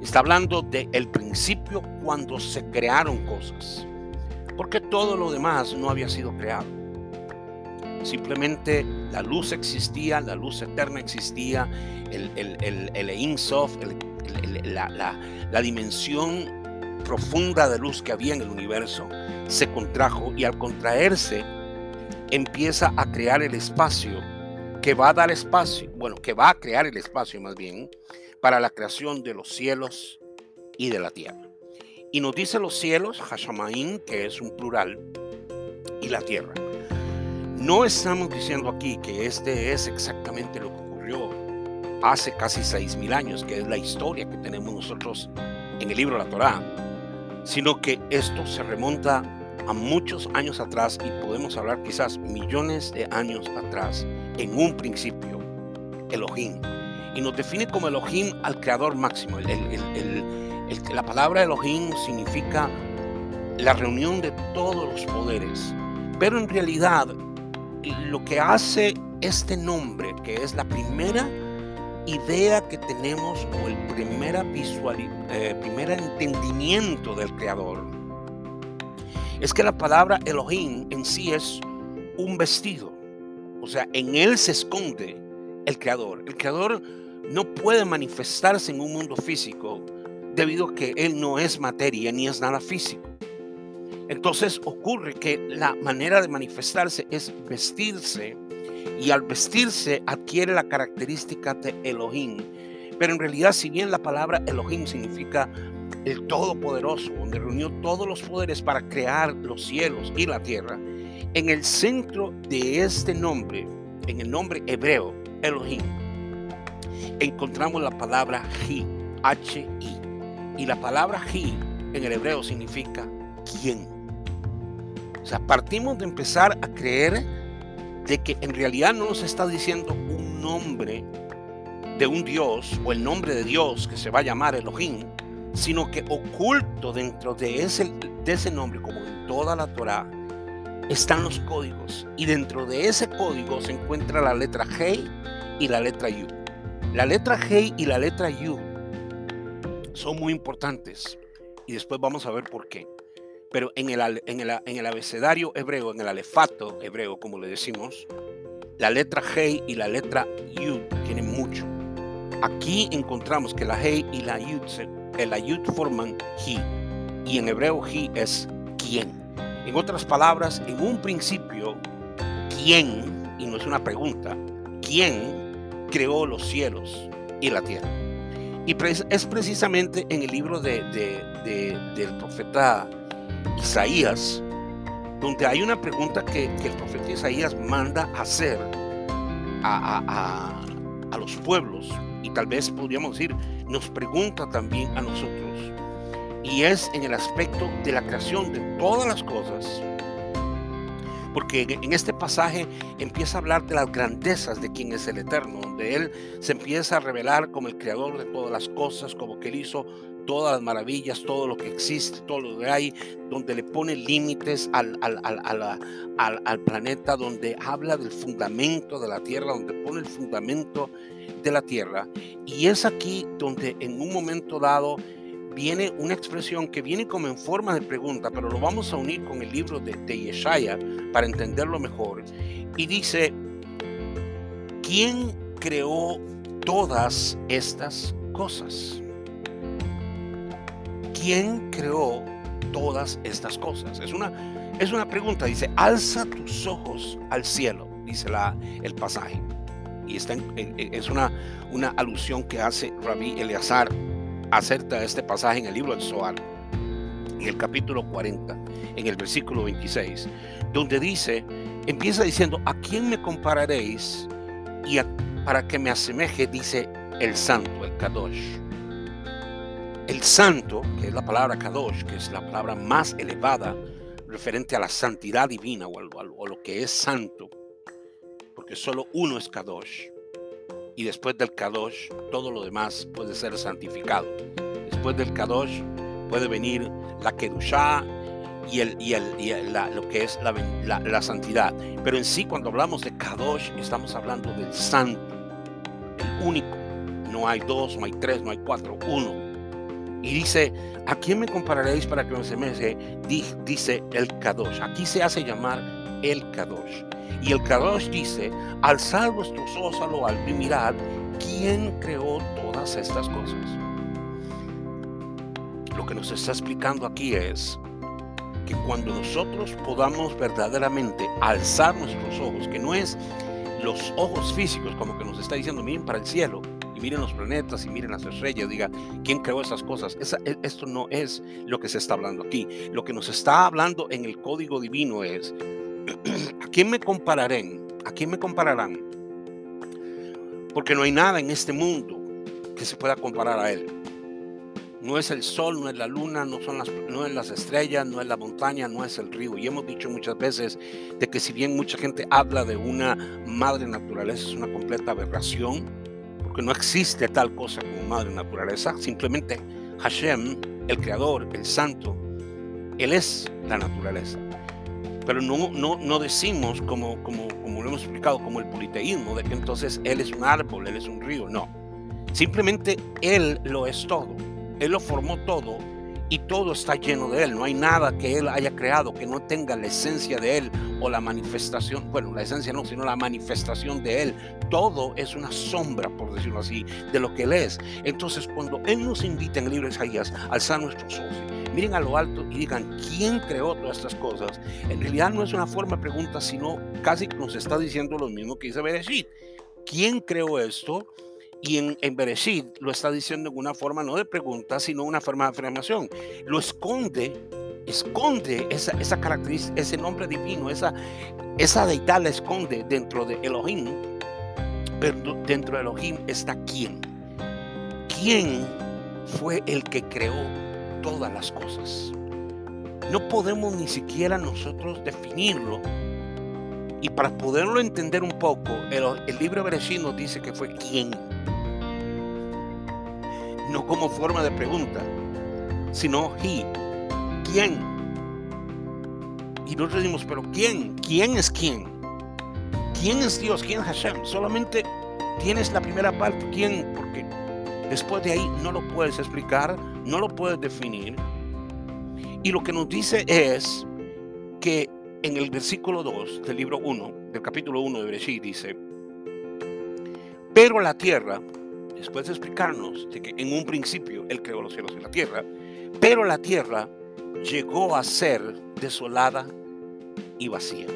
está hablando el principio cuando se crearon cosas. Porque todo lo demás no había sido creado. Simplemente la luz existía, la luz eterna existía, el, el, el, el la, la, la dimensión profunda de luz que había en el universo se contrajo y al contraerse empieza a crear el espacio que va a dar espacio, bueno, que va a crear el espacio más bien para la creación de los cielos y de la tierra. Y nos dice los cielos, Hashamaim, que es un plural, y la tierra. No estamos diciendo aquí que este es exactamente lo que ocurrió hace casi seis mil años, que es la historia que tenemos nosotros en el libro de la Torá, sino que esto se remonta a muchos años atrás y podemos hablar quizás millones de años atrás, en un principio, Elohim. Y nos define como Elohim al creador máximo. la palabra Elohim significa la reunión de todos los poderes. Pero en realidad lo que hace este nombre, que es la primera idea que tenemos o el primera eh, primer entendimiento del creador, es que la palabra Elohim en sí es un vestido. O sea, en él se esconde el creador. El creador no puede manifestarse en un mundo físico debido a que Él no es materia ni es nada físico. Entonces ocurre que la manera de manifestarse es vestirse y al vestirse adquiere la característica de Elohim. Pero en realidad, si bien la palabra Elohim significa el Todopoderoso, donde reunió todos los poderes para crear los cielos y la tierra, en el centro de este nombre, en el nombre hebreo, Elohim, encontramos la palabra Hi, H-I. Y la palabra Hi en el hebreo significa quién. O sea, partimos de empezar a creer de que en realidad no nos está diciendo un nombre de un Dios o el nombre de Dios que se va a llamar Elohim, sino que oculto dentro de ese, nombre, como en toda la Torah, están los códigos. Y dentro de ese código se encuentra la letra Hey y la letra Yud. La letra Hey y la letra Yud son muy importantes. Y después vamos a ver por qué pero en el, en, el, abecedario hebreo, en el alefato hebreo, como le decimos, la letra Hei y la letra Yud tienen mucho. Aquí encontramos que la Hei y la Yud, la Yud forman Hi, y en hebreo Hi es quién. En otras palabras, en un principio, ¿quién? Y no es una pregunta, ¿quién creó los cielos y la tierra? Y es precisamente en el libro de, del profeta Isaías, donde hay una pregunta que, el profeta Isaías manda hacer a, los pueblos, y tal vez podríamos decir, nos pregunta también a nosotros, y es en el aspecto de la creación de todas las cosas, porque en este pasaje empieza a hablar de las grandezas de quien es el Eterno, donde Él se empieza a revelar como el creador de todas las cosas, como que Él hizo todas las maravillas, todo lo que existe, todo lo que hay, donde le pone límites al, al, planeta, donde habla del fundamento de la tierra, donde pone el fundamento de la tierra. Y es aquí donde en un momento dado viene una expresión que viene como en forma de pregunta, pero lo vamos a unir con el libro de, de Yeshaya para entenderlo mejor. Y dice, ¿quién creó todas estas cosas? ¿Quién creó todas estas cosas? Es una, es una pregunta, dice, alza tus ojos al cielo, dice la, el pasaje. Y está es una, una alusión que hace Rabí Eleazar acerca de este pasaje en el libro del Zohar, en el capítulo 40, en el versículo 26, donde dice, empieza diciendo, ¿a quién me compararéis? Y para que me asemeje, dice el santo, el Kadosh. El santo, que es la palabra Kadosh, que es la palabra más elevada referente a la santidad divina o, lo que es santo, porque solo uno es Kadosh. Y después del Kadosh, todo lo demás puede ser santificado. Después del Kadosh puede venir la Kedushá y, lo que es la, santidad. Pero en sí, cuando hablamos de Kadosh, estamos hablando del santo, el único. No hay dos, no hay tres, no hay cuatro, uno y dice, ¿a quién me compararéis para que me semece? Dice el Kadosh. Aquí se hace llamar el Kadosh. Y el Kadosh dice, alzad vuestros ojos a lo alto y mirad quién creó todas estas cosas. Lo que nos está explicando aquí es que cuando nosotros podamos verdaderamente alzar nuestros ojos, que no es los ojos físicos, como que nos está diciendo, miren para el cielo, miren los planetas y miren las estrellas, diga, ¿quién creó esas cosas? E, esto no es lo que se está hablando aquí. Lo que nos está hablando en el código divino es, ¿a quién me compararán? ¿A quién me compararán? Porque no hay nada en este mundo que se pueda comparar a Él. No es el sol, no es la luna, no, son las, no es las estrellas, no es la montaña, no es el río. Y hemos dicho muchas veces de que si bien mucha gente habla de una madre naturaleza, es una completa aberración que no existe tal cosa como madre naturaleza, simplemente Hashem, el creador, el santo, Él es la naturaleza. Pero no, no, no decimos, como, como, como lo hemos explicado, como el politeísmo, de que entonces Él es un árbol, Él es un río, no. Simplemente Él lo es todo, Él lo formó todo y todo está lleno de Él. No hay nada que Él haya creado que no tenga la esencia de Él o la manifestación, bueno, la esencia no, sino la manifestación de Él. Todo es una sombra, por decirlo así, de lo que Él es. Entonces, cuando Él nos invita en el libro de Isaías a alzar nuestros ojos, miren a lo alto y digan, ¿quién creó todas estas cosas? En realidad no es una forma de pregunta, sino casi nos está diciendo lo mismo que dice Bereshit. ¿Quién creó esto? Y en, en lo está diciendo en una forma no de pregunta, sino una forma de afirmación. Lo esconde, esconde esa, esa característica, ese nombre divino, esa, esa deidad la esconde dentro de Elohim. Pero dentro de Elohim está quién. ¿Quién fue el que creó todas las cosas? No podemos ni siquiera nosotros definirlo y para poderlo entender un poco, el, el libro Bereshit nos dice que fue quién no como forma de pregunta, sino he, ¿quién? Y nosotros decimos, pero ¿quién? ¿Quién es quién? ¿Quién es Dios? ¿Quién es Hashem? Solamente tienes la primera parte, ¿quién? Porque después de ahí no lo puedes explicar, no lo puedes definir. Y lo que nos dice es que en el versículo 2 del libro 1, del capítulo 1 de Bereshit, dice, pero la tierra después de explicarnos de que en un principio Él creó los cielos y la tierra, pero la tierra llegó a ser desolada y vacía.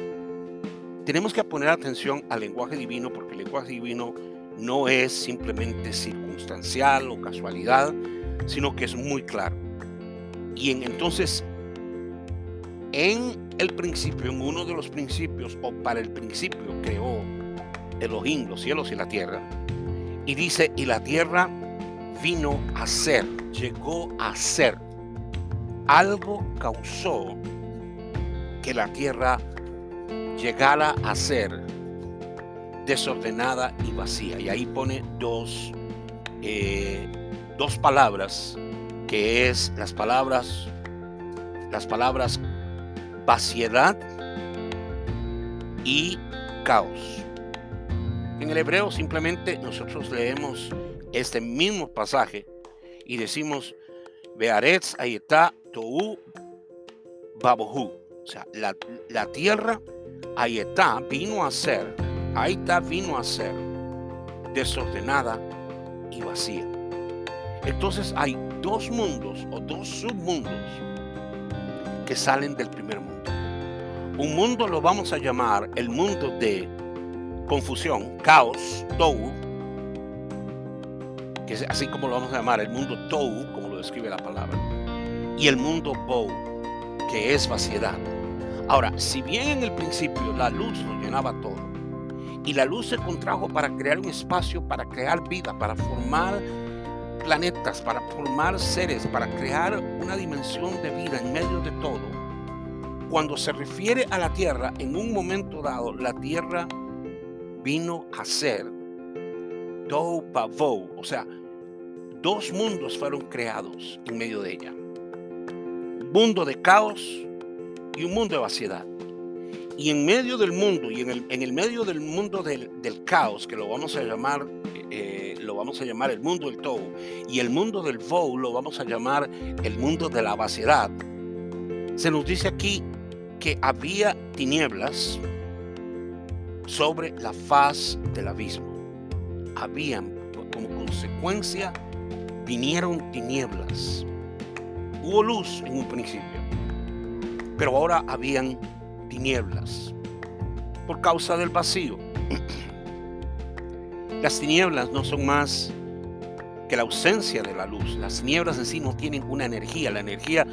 Tenemos que poner atención al lenguaje divino porque el lenguaje divino no es simplemente circunstancial o casualidad, sino que es muy claro. Y en, entonces, en el principio, en uno de los principios, o para el principio, creó Elohim los cielos y la tierra, y dice, y la tierra vino a ser, llegó a ser. Algo causó que la tierra llegara a ser desordenada y vacía. Y ahí pone dos, eh, dos palabras, que es las palabras, las palabras vaciedad y caos. En el hebreo simplemente nosotros leemos este mismo pasaje y decimos, Bearetz ayetá tou babohu. O sea, la, la tierra ayetá vino a ser, ayetá vino a ser desordenada y vacía. Entonces hay dos mundos o dos submundos que salen del primer mundo. Un mundo lo vamos a llamar el mundo de confusión, caos, tou, que es así como lo vamos a llamar, el mundo tou, como lo describe la palabra, y el mundo bou, que es vaciedad. Ahora, si bien en el principio la luz lo llenaba todo, y la luz se contrajo para crear un espacio, para crear vida, para formar planetas, para formar seres, para crear una dimensión de vida en medio de todo, cuando se refiere a la tierra, en un momento dado, la tierra vino a ser do pavou, o sea, dos mundos fueron creados en medio de ella. Un mundo de caos y un mundo de vaciedad. Y en medio del mundo, y en el, en el medio del mundo del, del, caos, que lo vamos a llamar, eh, lo vamos a llamar el mundo del Tou, y el mundo del Vou lo vamos a llamar el mundo de la vaciedad, se nos dice aquí que había tinieblas, sobre la faz del abismo. Habían, como consecuencia, vinieron tinieblas. Hubo luz en un principio, pero ahora habían tinieblas por causa del vacío. Las tinieblas no son más que la ausencia de la luz. Las nieblas en sí no tienen una energía. La energía,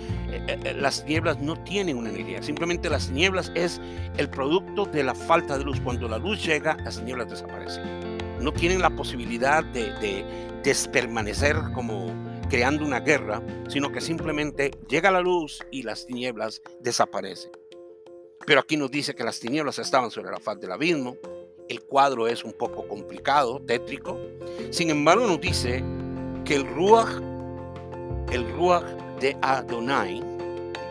las nieblas no tienen una energía. Simplemente las nieblas es el producto de la falta de luz. Cuando la luz llega, las nieblas desaparecen. No tienen la posibilidad de, de despermanecer como creando una guerra, sino que simplemente llega la luz y las tinieblas desaparecen. Pero aquí nos dice que las tinieblas estaban sobre la faz del abismo. El cuadro es un poco complicado, tétrico. Sin embargo, nos dice que el Ruach, el Ruach de Adonai,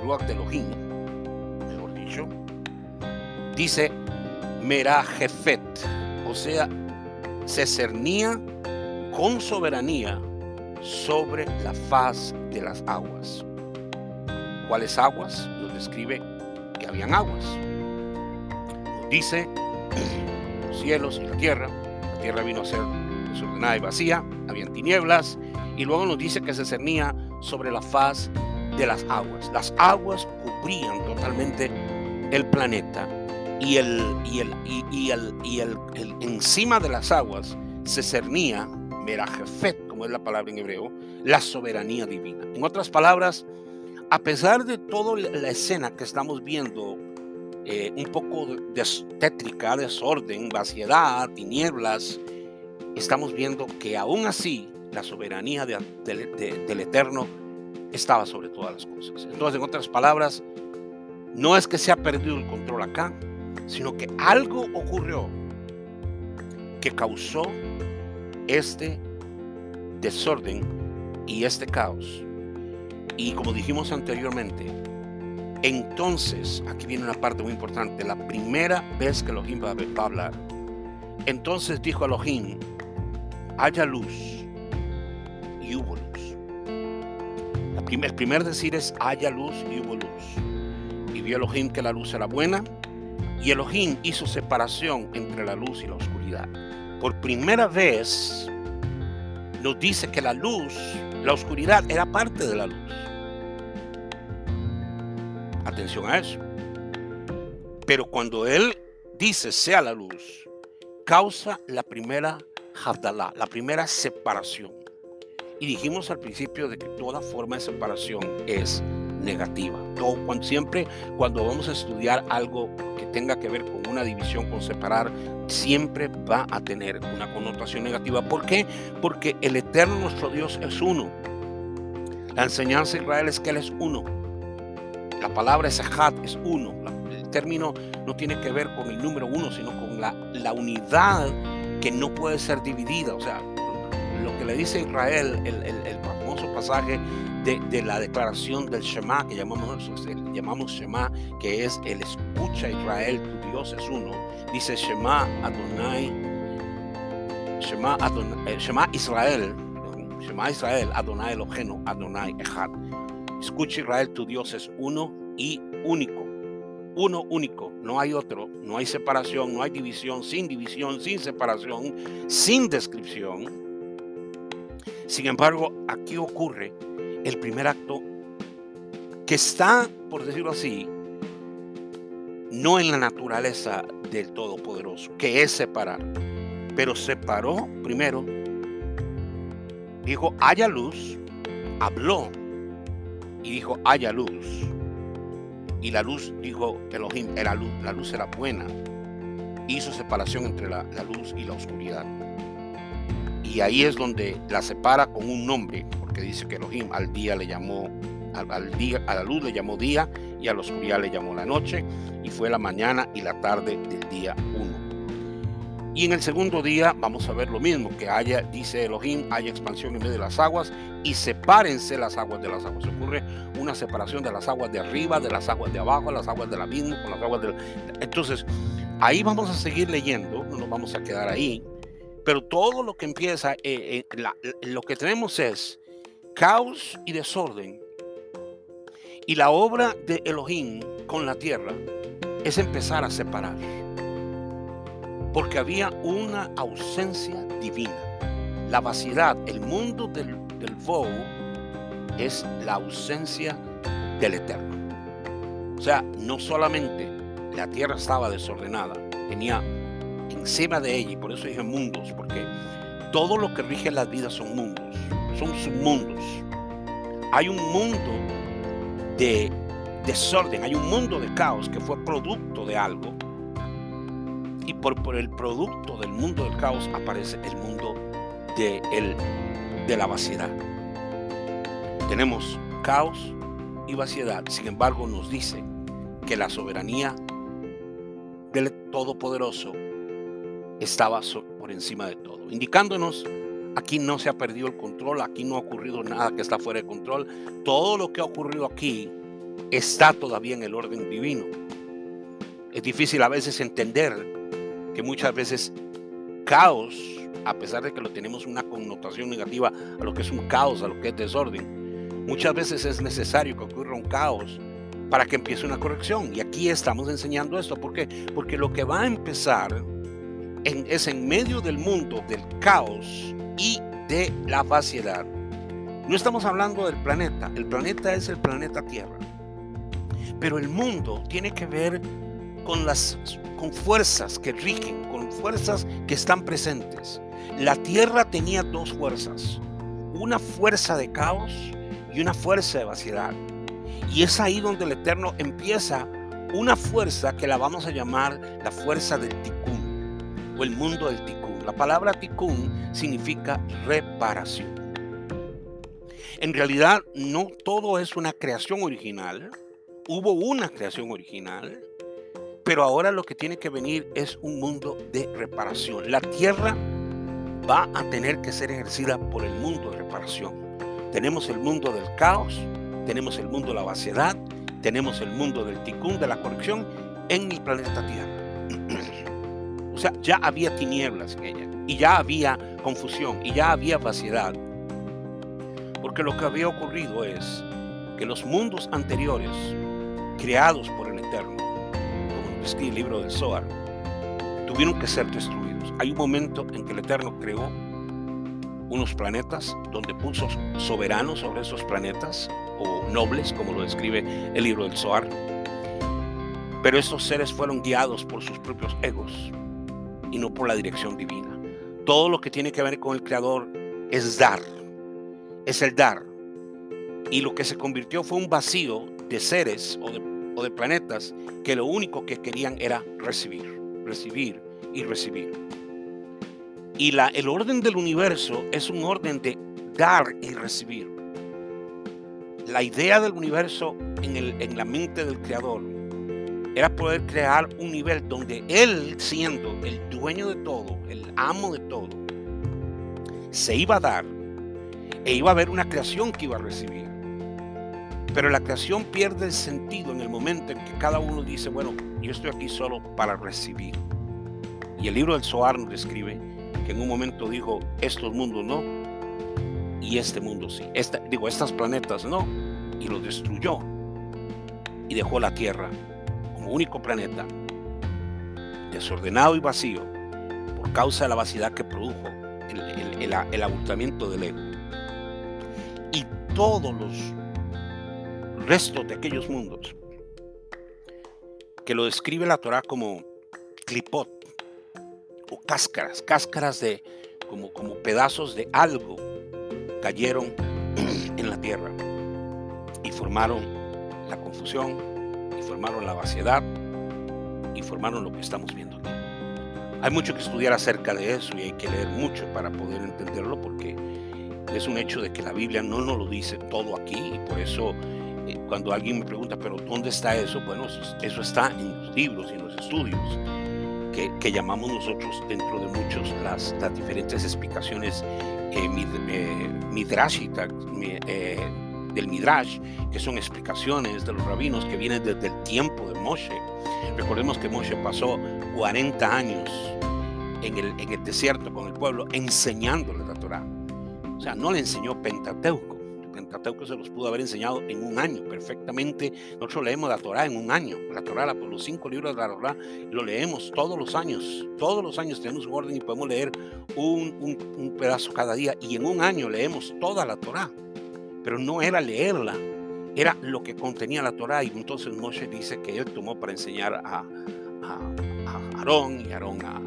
Ruach de Elohim, mejor dicho, dice Merajefet, o sea, se cernía con soberanía sobre la faz de las aguas. ¿Cuáles aguas? Nos describe que habían aguas. Nos dice los cielos y la tierra. La tierra vino a ser desordenada y vacía, habían tinieblas, y luego nos dice que se cernía sobre la faz de las aguas. Las aguas cubrían totalmente el planeta y el, y el, y, el, y el, encima de las aguas se cernía, Merajefet, como es la palabra en hebreo, la soberanía divina. En otras palabras, a pesar de toda la escena que estamos viendo, eh, un poco de tétrica, desorden, vaciedad, tinieblas, estamos viendo que aún así la soberanía del Eterno estaba sobre todas las cosas. Entonces, en otras palabras, no es que se ha perdido el control acá, sino que algo ocurrió que causó este desorden y este caos. Y como dijimos anteriormente, entonces, aquí viene una parte muy importante, la primera vez que Elohim va a hablar, entonces dijo Elohim, haya luz y hubo luz. El primer decir es haya luz y hubo luz. Y vio Elohim que la luz era buena y Elohim hizo separación entre la luz y la oscuridad. Por primera vez nos dice que la luz, la oscuridad era parte de la luz. Atención a eso. Pero cuando Él dice sea la luz, causa la primera la primera separación. Y dijimos al principio de que toda forma de separación es negativa. Todo, cuando, siempre cuando vamos a estudiar algo que tenga que ver con una división, con separar, siempre va a tener una connotación negativa. ¿Por qué? Porque el eterno nuestro Dios es uno. La enseñanza de Israel es que Él es uno. La palabra es es uno. El término no tiene que ver con el número uno, sino con la, la unidad que no puede ser dividida. O sea, lo que le dice Israel, el, famoso pasaje de, la declaración del Shema, que llamamos, llamamos Shema, que es el escucha Israel, tu Dios es uno. Dice Shema Adonai, Shema, Adonai, eh, Shema Israel, Shema Israel, Adonai Elohenu, Adonai Echad. Escucha Israel, tu Dios es uno y único uno único, no hay otro, no hay separación, no hay división, sin división, sin separación, sin descripción. Sin embargo, aquí ocurre el primer acto que está, por decirlo así, no en la naturaleza del Todopoderoso, que es separar, pero separó primero, dijo, haya luz, habló y dijo, haya luz. Y la luz, dijo Elohim, era luz, la luz era buena. Hizo separación entre la, luz y la oscuridad. Y ahí es donde la separa con un nombre, porque dice que Elohim al día le llamó, al, día, a la luz le llamó día y a la oscuridad le llamó la noche, y fue la mañana y la tarde del día uno. Y en el segundo día vamos a ver lo mismo, que haya, dice Elohim, haya expansión en medio de las aguas y sepárense las aguas de las aguas. Ocurre una separación de las aguas de arriba, de las aguas de abajo, las aguas del abismo, con las aguas del... Entonces, ahí vamos a seguir leyendo, no nos vamos a quedar ahí, pero todo lo que empieza, eh, eh, lo que tenemos es caos y desorden. Y la obra de Elohim con la tierra es empezar a separar porque había una ausencia divina. La vaciedad, el mundo del, del es la ausencia del Eterno. O sea, no solamente la tierra estaba desordenada, tenía encima de ella, y por eso dije mundos, porque todo lo que rige las vidas son mundos, son submundos. Hay un mundo de desorden, hay un mundo de caos que fue producto de algo y por, por el producto del mundo del caos aparece el mundo de, el, de la vaciedad. Tenemos caos y vaciedad, sin embargo nos dice que la soberanía del Todopoderoso estaba por encima de todo, indicándonos aquí no se ha perdido el control, aquí no ha ocurrido nada que está fuera de control, todo lo que ha ocurrido aquí está todavía en el orden divino. Es difícil a veces entender que muchas veces caos, a pesar de que lo tenemos una connotación negativa a lo que es un caos, a lo que es desorden, muchas veces es necesario que ocurra un caos para que empiece una corrección. Y aquí estamos enseñando esto. ¿Por qué? Porque lo que va a empezar es en medio del mundo, del caos y de la vaciedad. No estamos hablando del planeta. El planeta es el planeta Tierra. Pero el mundo tiene que ver con las con fuerzas que rigen, con fuerzas que están presentes. La Tierra tenía dos fuerzas, una fuerza de caos y una fuerza de vaciedad. Y es ahí donde el Eterno empieza una fuerza que la vamos a llamar la fuerza del Tikkun o el mundo del Tikkun. La palabra Tikkun significa reparación. En realidad no todo es una creación original. Hubo una creación original, pero ahora lo que tiene que venir es un mundo de reparación. La tierra va a tener que ser ejercida por el mundo de reparación. Tenemos el mundo del caos, tenemos el mundo de la vaciedad, tenemos el mundo del ticún, de la corrección en el planeta Tierra. o sea, ya había tinieblas en ella, y ya había confusión, y ya había vaciedad. Porque lo que había ocurrido es que los mundos anteriores, creados por el Eterno, como lo describe el libro del Zohar, tuvieron que ser destruidos. Hay un momento en que el Eterno creó unos planetas donde puso soberanos sobre esos planetas o nobles, como lo describe el libro del Zohar. Pero estos seres fueron guiados por sus propios egos y no por la dirección divina. Todo lo que tiene que ver con el Creador es dar, es el dar. Y lo que se convirtió fue un vacío de seres o de, o de planetas que lo único que querían era recibir, recibir y recibir. Y la, el orden del universo es un orden de dar y recibir. La idea del universo en, el, en la mente del creador era poder crear un nivel donde él, siendo el dueño de todo, el amo de todo, se iba a dar e iba a haber una creación que iba a recibir. Pero la creación pierde el sentido en el momento en que cada uno dice, bueno, yo estoy aquí solo para recibir. Y el libro del Zohar nos describe que en un momento dijo, estos mundos no, y este mundo sí. Digo, estas planetas no, y los destruyó. Y dejó la Tierra como único planeta, desordenado y vacío, por causa de la vaciedad que produjo el, abultamiento del ego. Y todos los restos de aquellos mundos, que lo describe la Torah como clipot, o cáscaras, cáscaras de como, como pedazos de algo cayeron en la tierra y formaron la confusión formaron la vaciedad y formaron lo que estamos viendo aquí. Hay mucho que estudiar acerca de eso y hay que leer mucho para poder entenderlo porque es un hecho de que la Biblia no nos lo dice todo aquí y por eso eh, cuando alguien me pregunta, pero ¿dónde está eso? Bueno, eso está en los libros y en los estudios que, llamamos nosotros dentro de muchos las, las diferentes explicaciones eh, eh, eh, del Midrash, que son explicaciones de los rabinos que vienen desde el tiempo de Moshe. Recordemos que Moshe pasó 40 años en el, en el desierto con el pueblo enseñándole la Torah. O sea, no le enseñó Pentateuco Pentateuco se los pudo haber enseñado en un año perfectamente. Nosotros leemos la Torah en un año. La Torah, los cinco libros de la Torah, lo leemos todos los años. Todos los años tenemos un orden y podemos leer un, un, pedazo cada día. Y en un año leemos toda la Torah. Pero no era leerla, era lo que contenía la Torah. Y entonces Moshe dice que él tomó para enseñar a, Aarón y Aarón a,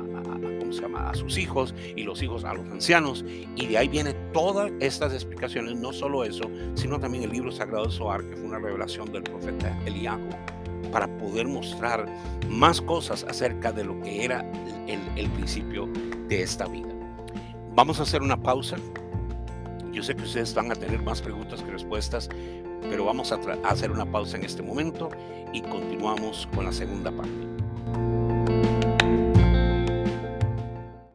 sus hijos y los hijos a los ancianos. Y de ahí vienen todas estas explicaciones, no solo eso, sino también el libro sagrado de Zohar, que fue una revelación del profeta Eliahu, para poder mostrar más cosas acerca de lo que era el principio de esta vida. Vamos a hacer una pausa. Yo sé que ustedes van a tener más preguntas que respuestas, pero vamos a, hacer una pausa en este momento y continuamos con la segunda parte.